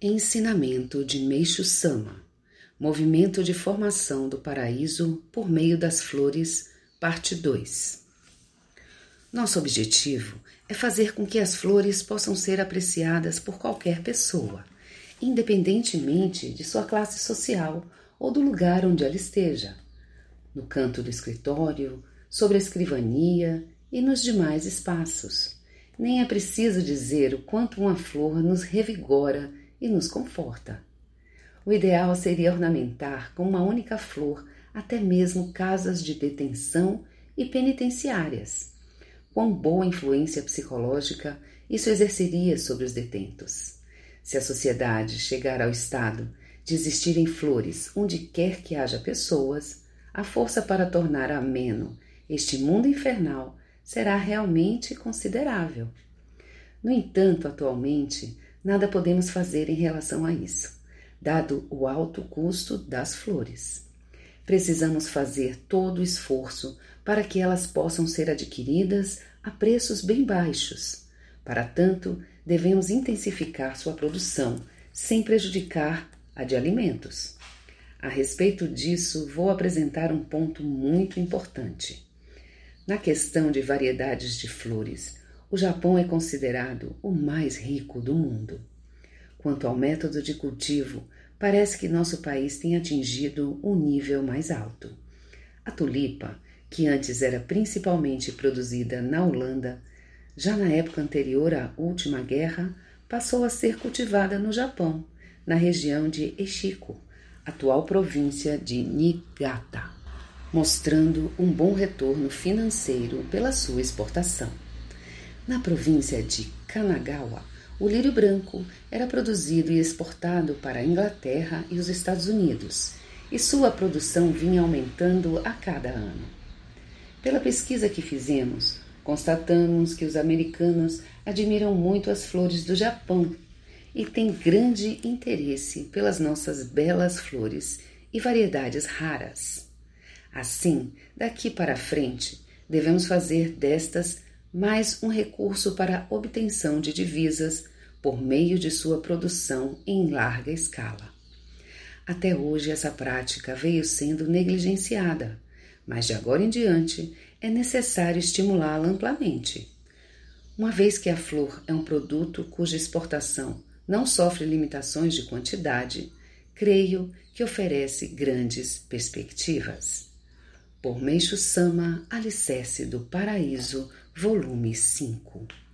Ensinamento de Meixo Sama Movimento de Formação do Paraíso por meio das Flores, Parte 2 Nosso objetivo é fazer com que as flores possam ser apreciadas por qualquer pessoa, independentemente de sua classe social ou do lugar onde ela esteja, no canto do escritório, sobre a escrivania e nos demais espaços. Nem é preciso dizer o quanto uma flor nos revigora e nos conforta. O ideal seria ornamentar com uma única flor até mesmo casas de detenção e penitenciárias. Quão boa influência psicológica isso exerceria sobre os detentos. Se a sociedade chegar ao estado de existirem flores onde quer que haja pessoas, a força para tornar ameno este mundo infernal será realmente considerável. No entanto, atualmente, nada podemos fazer em relação a isso, dado o alto custo das flores. Precisamos fazer todo o esforço para que elas possam ser adquiridas a preços bem baixos. Para tanto, devemos intensificar sua produção, sem prejudicar a de alimentos. A respeito disso, vou apresentar um ponto muito importante. Na questão de variedades de flores, o Japão é considerado o mais rico do mundo. Quanto ao método de cultivo, parece que nosso país tem atingido um nível mais alto. A tulipa, que antes era principalmente produzida na Holanda, já na época anterior à última guerra, passou a ser cultivada no Japão, na região de Eshiko, atual província de Niigata, mostrando um bom retorno financeiro pela sua exportação. Na província de Kanagawa, o lírio branco era produzido e exportado para a Inglaterra e os Estados Unidos, e sua produção vinha aumentando a cada ano. Pela pesquisa que fizemos, constatamos que os americanos admiram muito as flores do Japão e têm grande interesse pelas nossas belas flores e variedades raras. Assim, daqui para frente, devemos fazer destas mais um recurso para a obtenção de divisas por meio de sua produção em larga escala. Até hoje, essa prática veio sendo negligenciada, mas de agora em diante é necessário estimulá-la amplamente. Uma vez que a flor é um produto cuja exportação não sofre limitações de quantidade, creio que oferece grandes perspectivas. Por Meixo Sama, Alicerce do Paraíso, volume 5.